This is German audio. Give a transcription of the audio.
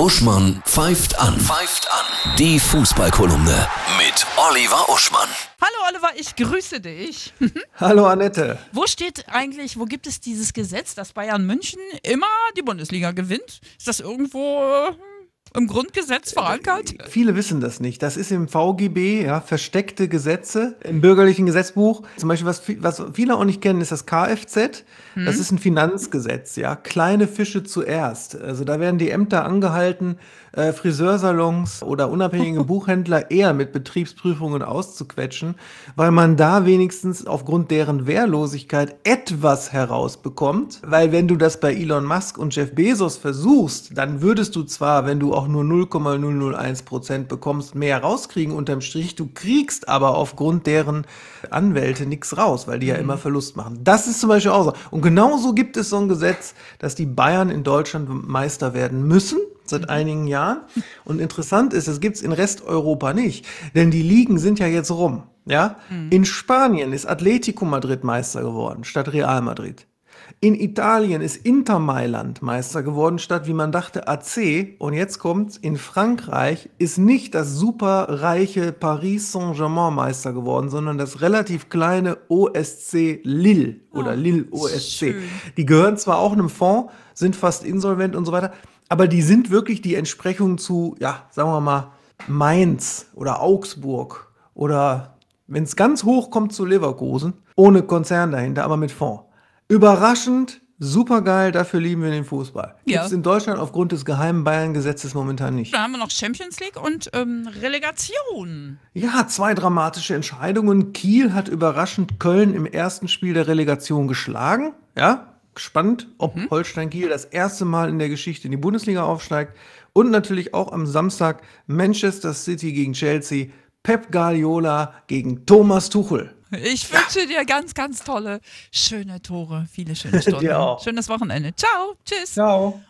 Uschmann pfeift an. Pfeift an. Die Fußballkolumne mit Oliver Uschmann. Hallo Oliver, ich grüße dich. Hallo Annette. Wo steht eigentlich, wo gibt es dieses Gesetz, dass Bayern München immer die Bundesliga gewinnt? Ist das irgendwo äh, im Grundgesetz verankert? Viele wissen das nicht. Das ist im VGB, ja, versteckte Gesetze im bürgerlichen Gesetzbuch. Zum Beispiel, was, was viele auch nicht kennen, ist das Kfz. Das ist ein Finanzgesetz, ja. Kleine Fische zuerst. Also da werden die Ämter angehalten, äh, Friseursalons oder unabhängige Buchhändler eher mit Betriebsprüfungen auszuquetschen, weil man da wenigstens aufgrund deren Wehrlosigkeit etwas herausbekommt. Weil wenn du das bei Elon Musk und Jeff Bezos versuchst, dann würdest du zwar, wenn du auch nur 0,001 Prozent bekommst, mehr rauskriegen unterm Strich. Du kriegst aber aufgrund deren Anwälte nichts raus, weil die ja immer Verlust machen. Das ist zum Beispiel auch so. Und genauso gibt es so ein Gesetz, dass die Bayern in Deutschland Meister werden müssen seit einigen Jahren. Und interessant ist, das gibt's in Resteuropa nicht, denn die Ligen sind ja jetzt rum. Ja, in Spanien ist Atletico Madrid Meister geworden statt Real Madrid. In Italien ist Inter Mailand Meister geworden statt, wie man dachte, AC. Und jetzt kommt's, in Frankreich ist nicht das superreiche Paris Saint-Germain Meister geworden, sondern das relativ kleine OSC Lille oder Lille OSC. schön. Die gehören zwar auch einem Fonds, sind fast insolvent und so weiter, aber die sind wirklich die Entsprechung zu, ja, sagen wir mal, Mainz oder Augsburg oder wenn es ganz hoch kommt zu Leverkusen, ohne Konzern dahinter, aber mit Fonds. Überraschend, supergeil, dafür lieben wir den Fußball. Ja. Gibt's in Deutschland aufgrund des geheimen Bayern-Gesetzes momentan nicht. Da haben wir noch Champions League und ähm, Relegation. Ja, zwei dramatische Entscheidungen. Kiel hat überraschend Köln im ersten Spiel der Relegation geschlagen. Ja, gespannt, ob Holstein Kiel das erste Mal in der Geschichte in die Bundesliga aufsteigt. Und natürlich auch am Samstag Manchester City gegen Chelsea, Pep Guardiola gegen Thomas Tuchel. Ich wünsche dir ganz, ganz tolle, schöne Tore, viele schöne Stunden. Dir auch. Schönes Wochenende. Ciao, tschüss. Ciao.